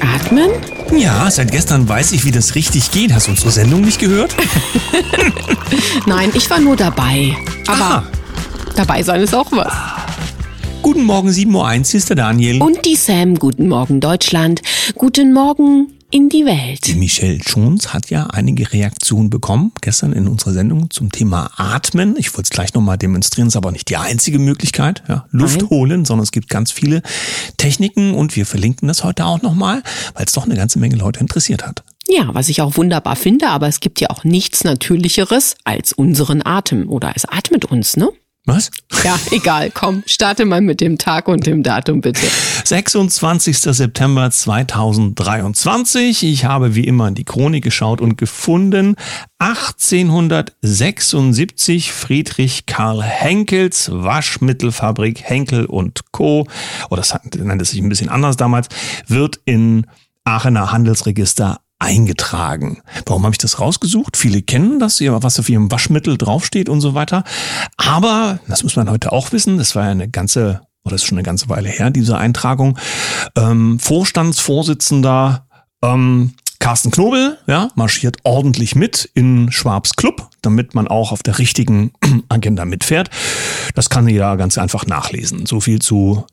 Atmen? Ja, seit gestern weiß ich, wie das richtig geht. Hast du unsere Sendung nicht gehört? Nein, ich war nur dabei. Aber Aha. dabei sein ist auch was. Guten Morgen, 7.01 Uhr, ist der Daniel. Und die Sam, guten Morgen Deutschland. Guten Morgen in die Welt. Die Michelle Jones hat ja einige Reaktionen bekommen gestern in unserer Sendung zum Thema Atmen. Ich wollte es gleich nochmal demonstrieren, ist aber nicht die einzige Möglichkeit. Ja, Luft Nein. holen, sondern es gibt ganz viele Techniken und wir verlinken das heute auch nochmal, weil es doch eine ganze Menge Leute interessiert hat. Ja, was ich auch wunderbar finde, aber es gibt ja auch nichts Natürlicheres als unseren Atem. Oder es atmet uns, ne? Was? Ja, egal. Komm, starte mal mit dem Tag und dem Datum bitte. 26. September 2023. Ich habe wie immer in die Chronik geschaut und gefunden, 1876 Friedrich Karl Henkels Waschmittelfabrik Henkel und Co. Oder das nannte sich ein bisschen anders damals, wird in Aachener Handelsregister eingetragen. Warum habe ich das rausgesucht? Viele kennen das, ja, was auf ihrem Waschmittel draufsteht und so weiter. Aber, das muss man heute auch wissen, das war ja eine ganze, oder ist schon eine ganze Weile her, diese Eintragung. Ähm, Vorstandsvorsitzender ähm, Carsten Knobel, ja, marschiert ordentlich mit in Schwabs Club, damit man auch auf der richtigen Agenda mitfährt. Das kann jeder ganz einfach nachlesen. So viel zu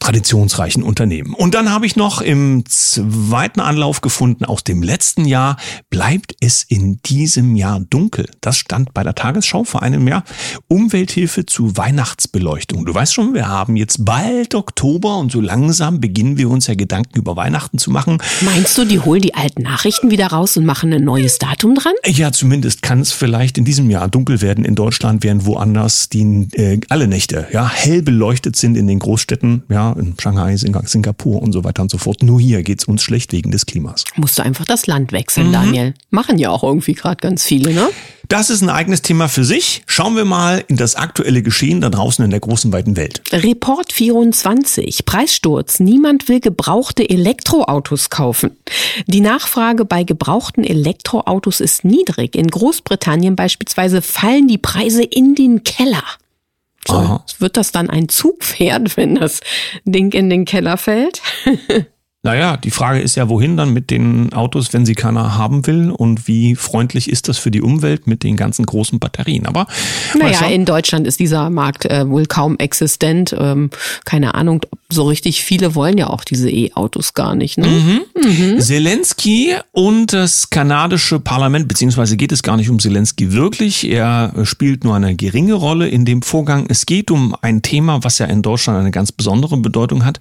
traditionsreichen Unternehmen. Und dann habe ich noch im zweiten Anlauf gefunden, aus dem letzten Jahr bleibt es in diesem Jahr dunkel. Das stand bei der Tagesschau vor einem Jahr. Umwelthilfe zu Weihnachtsbeleuchtung. Du weißt schon, wir haben jetzt bald Oktober und so langsam beginnen wir uns ja Gedanken über Weihnachten zu machen. Meinst du, die holen die alten Nachrichten wieder raus und machen ein neues Datum dran? Ja, zumindest kann es vielleicht in diesem Jahr dunkel werden in Deutschland, während woanders die äh, alle Nächte ja hell beleuchtet sind in den Großstädten, ja, in Shanghai, Sing- Singapur und so weiter und so fort. Nur hier geht's uns schlecht wegen des Klimas. Musst du einfach das Land wechseln, Daniel. Machen ja auch irgendwie gerade ganz viele, ne? Das ist ein eigenes Thema für sich. Schauen wir mal in das aktuelle Geschehen da draußen in der großen weiten Welt. Report 24. Preissturz. Niemand will gebrauchte Elektroautos kaufen. Die Nachfrage bei gebrauchten Elektroautos ist niedrig. In Großbritannien beispielsweise fallen die Preise in den Keller. So, Aha. wird das dann ein Zugpferd, wenn das Ding in den Keller fällt? Naja, die Frage ist ja, wohin dann mit den Autos, wenn sie keiner haben will und wie freundlich ist das für die Umwelt mit den ganzen großen Batterien. Aber Naja, in Deutschland ist dieser Markt äh, wohl kaum existent. Ähm, keine Ahnung, so richtig viele wollen ja auch diese E-Autos gar nicht. Ne? Mhm. Zelensky und das kanadische Parlament, beziehungsweise geht es gar nicht um Zelensky wirklich. Er spielt nur eine geringe Rolle in dem Vorgang. Es geht um ein Thema, was ja in Deutschland eine ganz besondere Bedeutung hat.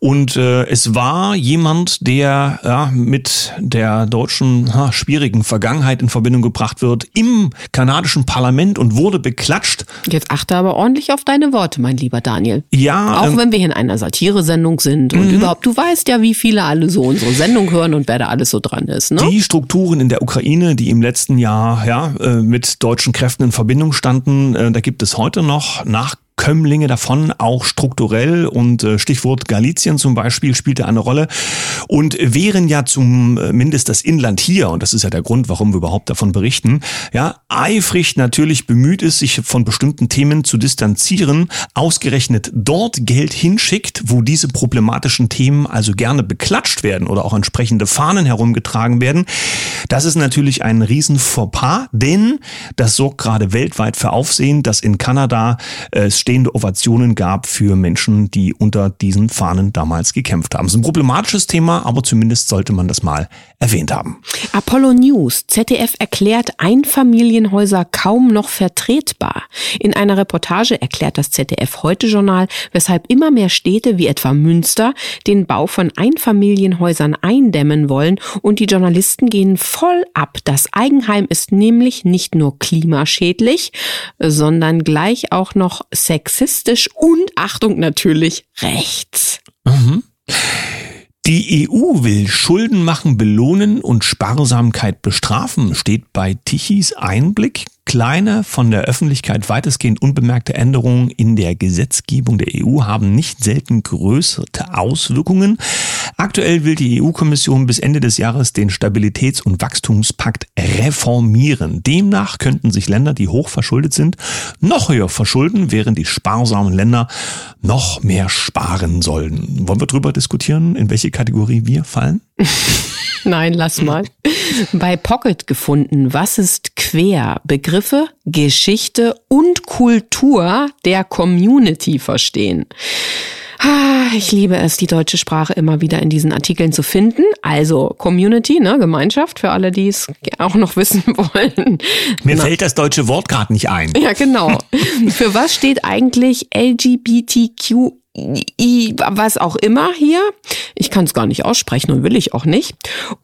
Und äh, es war jemand, der ja, mit der deutschen ha, schwierigen Vergangenheit in Verbindung gebracht wird im kanadischen Parlament und wurde beklatscht. Jetzt achte aber ordentlich auf deine Worte, mein lieber Daniel. Ja, Auch ähm, wenn wir hier in einer Satiresendung sind und überhaupt, du weißt ja, wie viele alle so unsere Sendung hören und wer da alles so dran ist, ne? Die Strukturen in der Ukraine, die im letzten Jahr ja, äh, mit deutschen Kräften in Verbindung standen, äh, da gibt es heute noch nach Kömmlinge davon, auch strukturell und äh, Stichwort Galizien zum Beispiel spielte eine Rolle und wären ja zumindest das Inland hier, und das ist ja der Grund, warum wir überhaupt davon berichten, ja, eifrig natürlich bemüht ist, sich von bestimmten Themen zu distanzieren, ausgerechnet dort Geld hinschickt, wo diese problematischen Themen also gerne beklatscht werden oder auch entsprechende Fahnen herumgetragen werden. Das ist natürlich ein riesen Fauxpas, denn das sorgt gerade weltweit für Aufsehen, dass in Kanada äh, stehende Ovationen gab für Menschen, die unter diesen Fahnen damals gekämpft haben. Es ist ein problematisches Thema, aber zumindest sollte man das mal erwähnt haben. Apollo News. ZDF erklärt Einfamilienhäuser kaum noch vertretbar. In einer Reportage erklärt das ZDF Heute-Journal, weshalb immer mehr Städte wie etwa Münster den Bau von Einfamilienhäusern eindämmen wollen und die Journalisten gehen voll ab. Das Eigenheim ist nämlich nicht nur klimaschädlich, sondern gleich auch noch sexistisch und Achtung natürlich rechts. Die EU will Schulden machen belohnen und Sparsamkeit bestrafen, steht bei Tichys Einblick. Kleine, von der Öffentlichkeit weitestgehend unbemerkte Änderungen in der Gesetzgebung der EU haben nicht selten größere Auswirkungen. Aktuell will die EU-Kommission bis Ende des Jahres den Stabilitäts- und Wachstumspakt reformieren. Demnach könnten sich Länder, die hoch verschuldet sind, noch höher verschulden, während die sparsamen Länder noch mehr sparen sollen. Wollen wir darüber diskutieren, in welche Kategorie wir fallen? Nein, lass mal. Bei Pocket gefunden, was ist quer? Begriffe, Geschichte und Kultur der Community verstehen. Ich liebe es, die deutsche Sprache immer wieder in diesen Artikeln zu finden. Also Community, ne, Gemeinschaft, für alle, die es auch noch wissen wollen. Mir Na. fällt das deutsche Wort gerade nicht ein. Ja, genau. für was steht eigentlich LGBTQ was auch immer hier. Ich kann es gar nicht aussprechen und will ich auch nicht.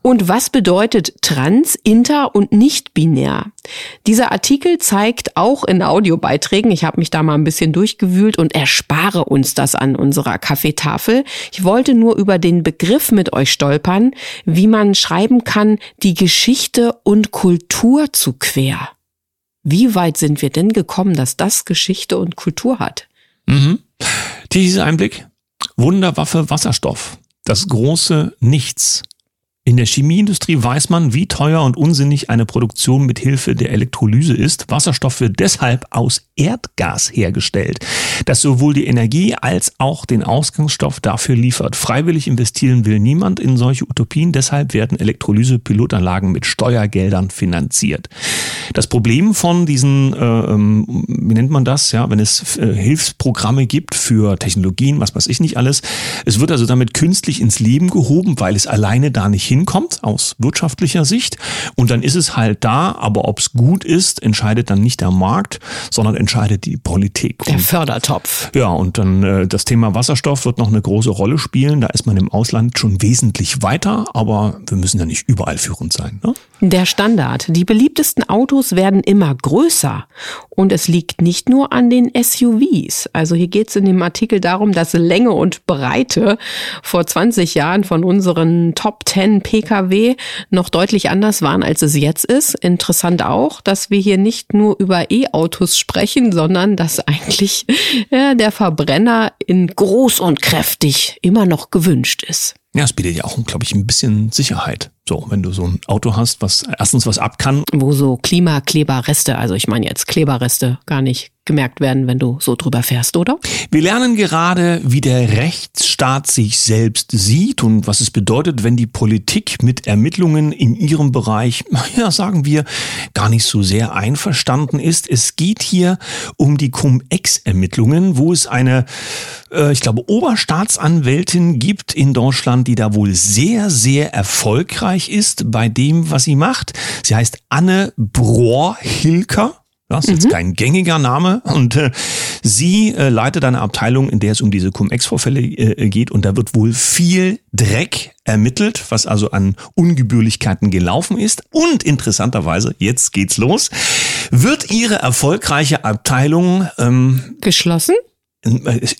Und was bedeutet trans, inter und nicht binär? Dieser Artikel zeigt auch in Audiobeiträgen, ich habe mich da mal ein bisschen durchgewühlt und erspare uns das an unserer Kaffeetafel. Ich wollte nur über den Begriff mit euch stolpern, wie man schreiben kann, die Geschichte und Kultur zu quer. Wie weit sind wir denn gekommen, dass das Geschichte und Kultur hat? Mhm. Dieser Einblick. Wunderwaffe Wasserstoff. Das große Nichts. In der Chemieindustrie weiß man, wie teuer und unsinnig eine Produktion mit Hilfe der Elektrolyse ist. Wasserstoff wird deshalb aus Erdgas hergestellt, das sowohl die Energie als auch den Ausgangsstoff dafür liefert. Freiwillig investieren will niemand in solche Utopien, deshalb werden Elektrolyse-Pilotanlagen mit Steuergeldern finanziert. Das Problem von diesen, äh, ähm, wie nennt man das, ja, wenn es äh, Hilfsprogramme gibt für Technologien, was weiß ich nicht alles, es wird also damit künstlich ins Leben gehoben, weil es alleine da nicht hinkommt aus wirtschaftlicher Sicht. Und dann ist es halt da, aber ob es gut ist, entscheidet dann nicht der Markt, sondern entscheidet die Politik. Der Fördertopf. Ja, und dann äh, das Thema Wasserstoff wird noch eine große Rolle spielen. Da ist man im Ausland schon wesentlich weiter, aber wir müssen ja nicht überall führend sein. Ne? Der Standard. Die beliebtesten Autos werden immer größer. Und es liegt nicht nur an den SUVs. Also hier geht es in dem Artikel darum, dass Länge und Breite vor 20 Jahren von unseren Top 10 Pkw noch deutlich anders waren, als es jetzt ist. Interessant auch, dass wir hier nicht nur über E-Autos sprechen, sondern dass eigentlich ja, der Verbrenner in groß und kräftig immer noch gewünscht ist. Ja, es bietet ja auch, glaube ich, ein bisschen Sicherheit. So, wenn du so ein Auto hast, was erstens was ab kann. Wo so Klimakleberreste, also ich meine jetzt Kleberreste, gar nicht gemerkt werden, wenn du so drüber fährst, oder? Wir lernen gerade, wie der Rechtsstaat sich selbst sieht und was es bedeutet, wenn die Politik mit Ermittlungen in ihrem Bereich, ja, sagen wir, gar nicht so sehr einverstanden ist. Es geht hier um die Cum-Ex-Ermittlungen, wo es eine, äh, ich glaube, Oberstaatsanwältin gibt in Deutschland, die da wohl sehr, sehr erfolgreich ist bei dem, was sie macht. Sie heißt Anne Brohr-Hilker. Das ist mhm. jetzt kein gängiger Name. Und äh, sie äh, leitet eine Abteilung, in der es um diese Cum-Ex-Vorfälle äh, geht. Und da wird wohl viel Dreck ermittelt, was also an Ungebührlichkeiten gelaufen ist. Und interessanterweise, jetzt geht's los, wird ihre erfolgreiche Abteilung ähm, geschlossen?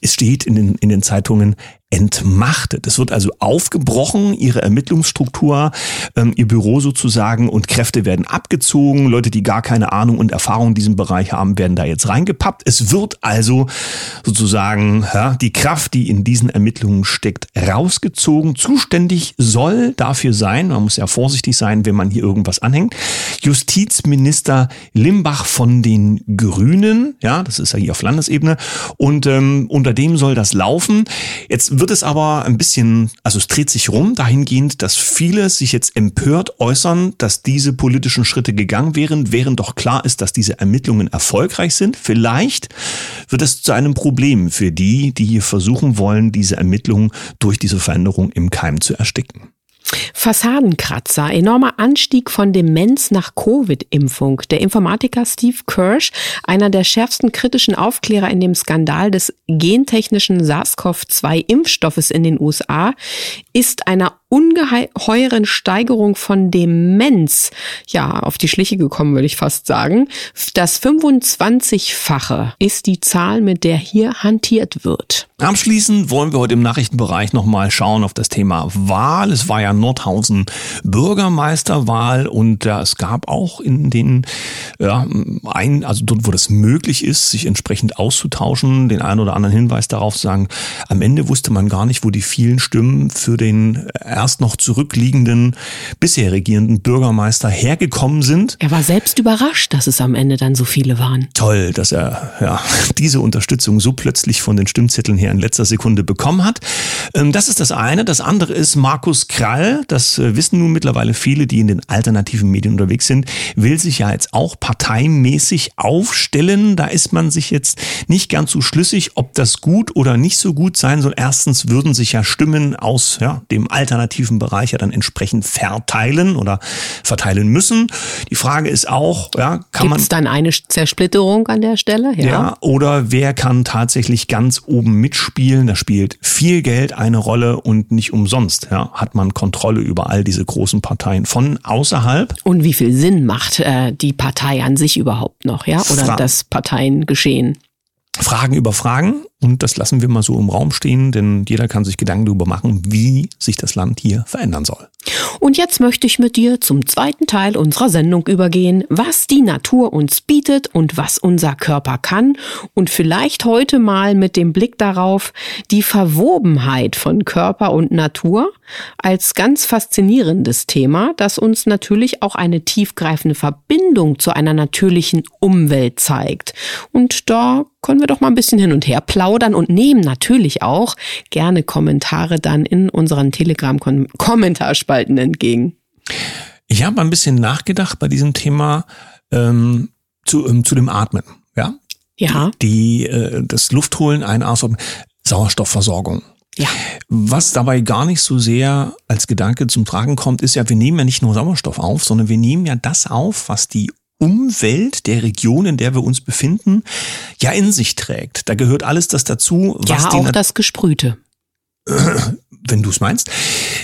Es steht in den, in den Zeitungen, entmachtet. Es wird also aufgebrochen, ihre Ermittlungsstruktur, ähm, ihr Büro sozusagen und Kräfte werden abgezogen. Leute, die gar keine Ahnung und Erfahrung in diesem Bereich haben, werden da jetzt reingepappt. Es wird also sozusagen ja, die Kraft, die in diesen Ermittlungen steckt, rausgezogen. Zuständig soll dafür sein, man muss ja vorsichtig sein, wenn man hier irgendwas anhängt, Justizminister Limbach von den Grünen, ja, das ist ja hier auf Landesebene, und ähm, unter dem soll das laufen. Jetzt wird es aber ein bisschen, also es dreht sich rum dahingehend, dass viele sich jetzt empört äußern, dass diese politischen Schritte gegangen wären, während doch klar ist, dass diese Ermittlungen erfolgreich sind. Vielleicht wird es zu einem Problem für die, die hier versuchen wollen, diese Ermittlungen durch diese Veränderung im Keim zu ersticken. Fassadenkratzer, enormer Anstieg von Demenz nach Covid-Impfung. Der Informatiker Steve Kirsch, einer der schärfsten kritischen Aufklärer in dem Skandal des gentechnischen SARS-CoV-2-Impfstoffes in den USA, ist einer ungeheuren Steigerung von Demenz ja auf die Schliche gekommen, würde ich fast sagen. Das 25-fache ist die Zahl, mit der hier hantiert wird. Abschließend wollen wir heute im Nachrichtenbereich nochmal schauen auf das Thema Wahl. Es war ja Nordhausen Bürgermeisterwahl und ja, es gab auch in den, ja, ein, also dort, wo das möglich ist, sich entsprechend auszutauschen, den einen oder anderen Hinweis darauf zu sagen, am Ende wusste man gar nicht, wo die vielen Stimmen für den erst noch zurückliegenden, bisher regierenden Bürgermeister hergekommen sind. Er war selbst überrascht, dass es am Ende dann so viele waren. Toll, dass er ja, diese Unterstützung so plötzlich von den Stimmzetteln her in letzter Sekunde bekommen hat. Ähm, das ist das eine. Das andere ist Markus Krall. Das äh, wissen nun mittlerweile viele, die in den alternativen Medien unterwegs sind. Will sich ja jetzt auch parteimäßig aufstellen. Da ist man sich jetzt nicht ganz so schlüssig, ob das gut oder nicht so gut sein soll. Erstens würden sich ja Stimmen aus ja, dem alternativen Bereich ja dann entsprechend verteilen oder verteilen müssen. Die Frage ist auch, ja, kann Gibt's man. Ist dann eine Zersplitterung an der Stelle? Ja. ja, oder wer kann tatsächlich ganz oben mitspielen? Da spielt viel Geld eine Rolle und nicht umsonst. Ja, hat man Kontrolle über all diese großen Parteien von außerhalb. Und wie viel Sinn macht äh, die Partei an sich überhaupt noch, ja? Oder Fra das Parteiengeschehen? Fragen über Fragen und das lassen wir mal so im Raum stehen, denn jeder kann sich Gedanken darüber machen, wie sich das Land hier verändern soll. Und jetzt möchte ich mit dir zum zweiten Teil unserer Sendung übergehen, was die Natur uns bietet und was unser Körper kann und vielleicht heute mal mit dem Blick darauf die Verwobenheit von Körper und Natur als ganz faszinierendes Thema, das uns natürlich auch eine tiefgreifende Verbindung zu einer natürlichen Umwelt zeigt. Und da können wir doch mal ein bisschen hin und her plaudern und nehmen natürlich auch gerne Kommentare dann in unseren Telegram-Kommentarspalten entgegen. Ich habe ein bisschen nachgedacht bei diesem Thema ähm, zu, ähm, zu dem Atmen. Ja. Ja. Die, die äh, das Luftholen, Einatmen, Sauerstoffversorgung. Ja. Was dabei gar nicht so sehr als Gedanke zum Tragen kommt, ist ja, wir nehmen ja nicht nur Sauerstoff auf, sondern wir nehmen ja das auf, was die Umwelt der Region, in der wir uns befinden, ja in sich trägt. Da gehört alles das dazu, was ja, auch das Gesprühte. wenn du es meinst.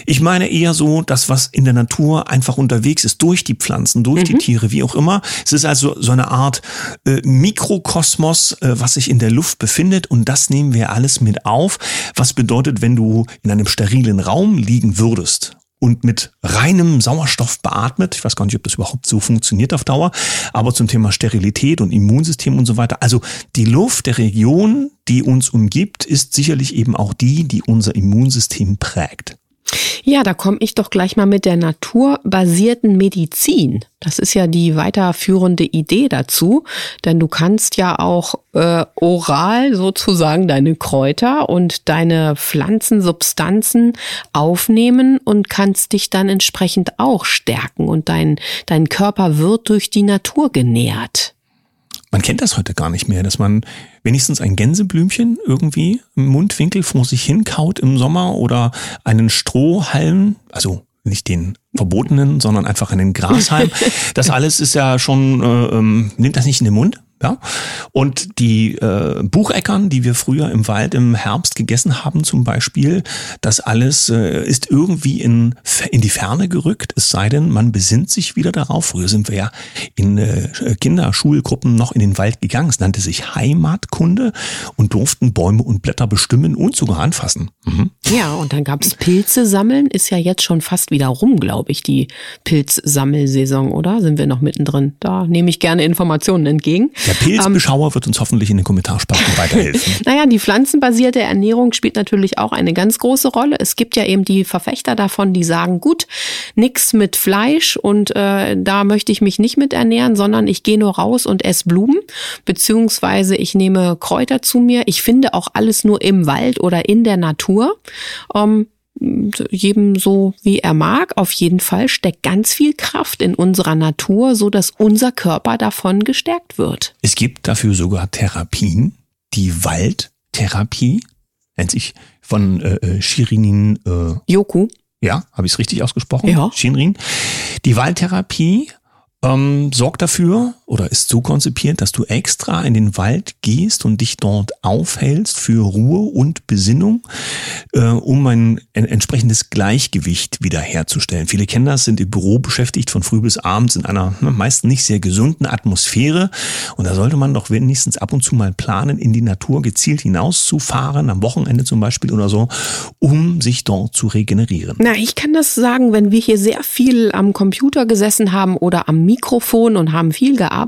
Ich meine eher so, das, was in der Natur einfach unterwegs ist, durch die Pflanzen, durch mhm. die Tiere, wie auch immer. Es ist also so eine Art äh, Mikrokosmos, äh, was sich in der Luft befindet und das nehmen wir alles mit auf. Was bedeutet, wenn du in einem sterilen Raum liegen würdest und mit reinem Sauerstoff beatmet. Ich weiß gar nicht, ob das überhaupt so funktioniert auf Dauer, aber zum Thema Sterilität und Immunsystem und so weiter. Also die Luft der Region, die uns umgibt, ist sicherlich eben auch die, die unser Immunsystem prägt. Ja, da komme ich doch gleich mal mit der naturbasierten Medizin. Das ist ja die weiterführende Idee dazu, denn du kannst ja auch äh, oral sozusagen deine Kräuter und deine Pflanzensubstanzen aufnehmen und kannst dich dann entsprechend auch stärken und dein, dein Körper wird durch die Natur genährt. Man kennt das heute gar nicht mehr, dass man wenigstens ein Gänseblümchen irgendwie im Mundwinkel vor sich hinkaut im Sommer oder einen Strohhalm, also nicht den verbotenen, sondern einfach einen Grashalm. Das alles ist ja schon, äh, ähm, nimmt das nicht in den Mund? Ja? Und die äh, Bucheckern, die wir früher im Wald im Herbst gegessen haben zum Beispiel, das alles äh, ist irgendwie in, in die Ferne gerückt, es sei denn, man besinnt sich wieder darauf. Früher sind wir ja in äh, Kinderschulgruppen noch in den Wald gegangen. Es nannte sich Heimatkunde und durften Bäume und Blätter bestimmen und sogar anfassen. Mhm. Ja, und dann gab es Pilze sammeln, ist ja jetzt schon fast wieder rum, glaube ich, die Pilzsammelsaison, oder? Sind wir noch mittendrin? Da nehme ich gerne Informationen entgegen. Der Pilzbeschauer ähm, wird uns hoffentlich in den Kommentarspalten weiterhelfen. naja, die pflanzenbasierte Ernährung spielt natürlich auch eine ganz große Rolle. Es gibt ja eben die Verfechter davon, die sagen, gut, nix mit Fleisch und äh, da möchte ich mich nicht mit ernähren, sondern ich gehe nur raus und esse Blumen, beziehungsweise ich nehme Kräuter zu mir. Ich finde auch alles nur im Wald oder in der Natur. Ähm, jedem so wie er mag. Auf jeden Fall steckt ganz viel Kraft in unserer Natur, so dass unser Körper davon gestärkt wird. Es gibt dafür sogar Therapien, die Waldtherapie nennt sich von äh, äh Shirinin äh, Yoku. Ja, habe ich es richtig ausgesprochen? Ja. Shinrin. Die Waldtherapie ähm, sorgt dafür, oder ist so konzipiert, dass du extra in den Wald gehst und dich dort aufhältst für Ruhe und Besinnung, äh, um ein, ein entsprechendes Gleichgewicht wiederherzustellen. Viele kennen das, sind im Büro beschäftigt von früh bis abends in einer ne, meist nicht sehr gesunden Atmosphäre. Und da sollte man doch wenigstens ab und zu mal planen, in die Natur gezielt hinauszufahren, am Wochenende zum Beispiel oder so, um sich dort zu regenerieren. Na, ich kann das sagen, wenn wir hier sehr viel am Computer gesessen haben oder am Mikrofon und haben viel gearbeitet,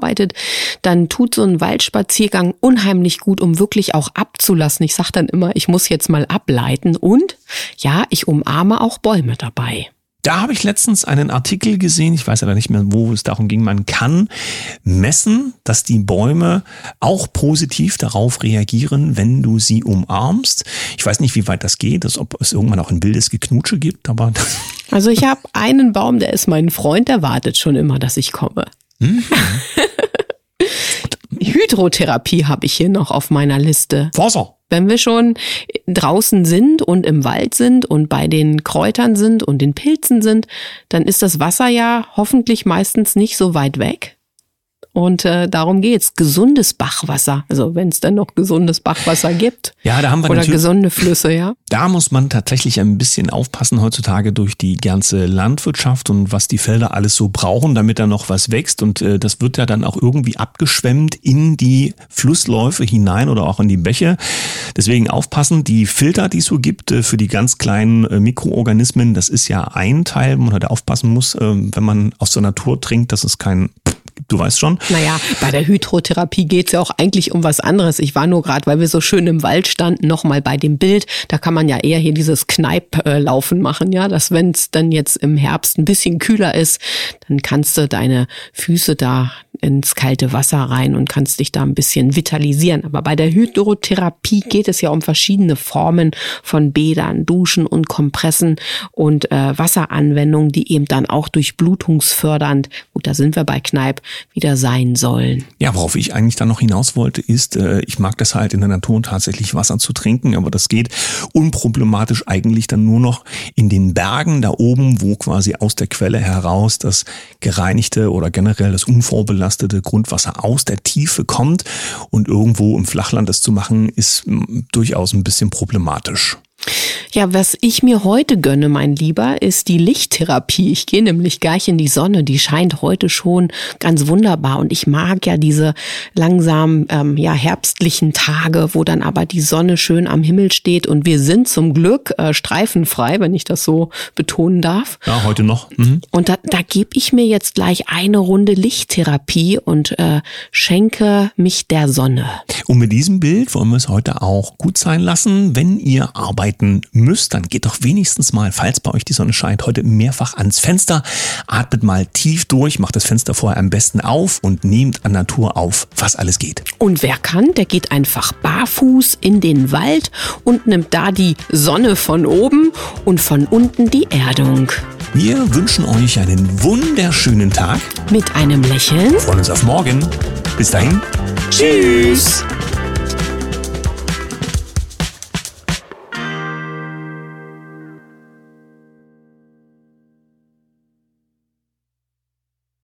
dann tut so ein Waldspaziergang unheimlich gut, um wirklich auch abzulassen. Ich sage dann immer, ich muss jetzt mal ableiten und ja, ich umarme auch Bäume dabei. Da habe ich letztens einen Artikel gesehen, ich weiß aber nicht mehr, wo es darum ging, man kann messen, dass die Bäume auch positiv darauf reagieren, wenn du sie umarmst. Ich weiß nicht, wie weit das geht, dass, ob es irgendwann auch ein wildes Geknutsche gibt, aber. Also ich habe einen Baum, der ist mein Freund, der wartet schon immer, dass ich komme. Mhm. Hydrotherapie habe ich hier noch auf meiner Liste. Wasser. Wenn wir schon draußen sind und im Wald sind und bei den Kräutern sind und den Pilzen sind, dann ist das Wasser ja hoffentlich meistens nicht so weit weg. Und äh, darum geht's. Gesundes Bachwasser. Also wenn es denn noch gesundes Bachwasser gibt. Ja, da haben wir Oder gesunde Flüsse, ja. Da muss man tatsächlich ein bisschen aufpassen heutzutage durch die ganze Landwirtschaft und was die Felder alles so brauchen, damit da noch was wächst. Und äh, das wird ja dann auch irgendwie abgeschwemmt in die Flussläufe hinein oder auch in die Bäche. Deswegen aufpassen, die Filter, die es so gibt äh, für die ganz kleinen äh, Mikroorganismen, das ist ja ein Teil, wo man halt aufpassen muss, äh, wenn man aus der Natur trinkt, dass es kein du weißt schon. Naja, bei der Hydrotherapie geht's ja auch eigentlich um was anderes. Ich war nur gerade, weil wir so schön im Wald standen, nochmal bei dem Bild. Da kann man ja eher hier dieses Kneipp-Laufen machen, ja, dass wenn es dann jetzt im Herbst ein bisschen kühler ist, dann kannst du deine Füße da ins kalte Wasser rein und kannst dich da ein bisschen vitalisieren. Aber bei der Hydrotherapie geht es ja um verschiedene Formen von Bädern, Duschen und Kompressen und äh, Wasseranwendungen, die eben dann auch durchblutungsfördernd, gut, da sind wir bei Kneipp, wieder sein sollen. Ja, worauf ich eigentlich dann noch hinaus wollte, ist, äh, ich mag das halt in der Natur tatsächlich Wasser zu trinken, aber das geht unproblematisch eigentlich dann nur noch in den Bergen da oben, wo quasi aus der Quelle heraus das gereinigte oder generell das unvorbelastete belastete Grundwasser aus der Tiefe kommt und irgendwo im Flachland das zu machen, ist durchaus ein bisschen problematisch. Ja, was ich mir heute gönne, mein Lieber, ist die Lichttherapie. Ich gehe nämlich gleich in die Sonne. Die scheint heute schon ganz wunderbar. Und ich mag ja diese langsam ähm, ja, herbstlichen Tage, wo dann aber die Sonne schön am Himmel steht. Und wir sind zum Glück äh, streifenfrei, wenn ich das so betonen darf. Ja, heute noch. Mhm. Und da, da gebe ich mir jetzt gleich eine Runde Lichttherapie und äh, schenke mich der Sonne. Und mit diesem Bild wollen wir es heute auch gut sein lassen. Wenn ihr arbeiten müsst, dann geht doch wenigstens mal, falls bei euch die Sonne scheint, heute mehrfach ans Fenster. Atmet mal tief durch, macht das Fenster vorher am besten auf und nehmt an Natur auf, was alles geht. Und wer kann, der geht einfach barfuß in den Wald und nimmt da die Sonne von oben und von unten die Erdung. Wir wünschen euch einen wunderschönen Tag. Mit einem Lächeln. Freuen uns auf morgen. Bis dahin. Tschüss.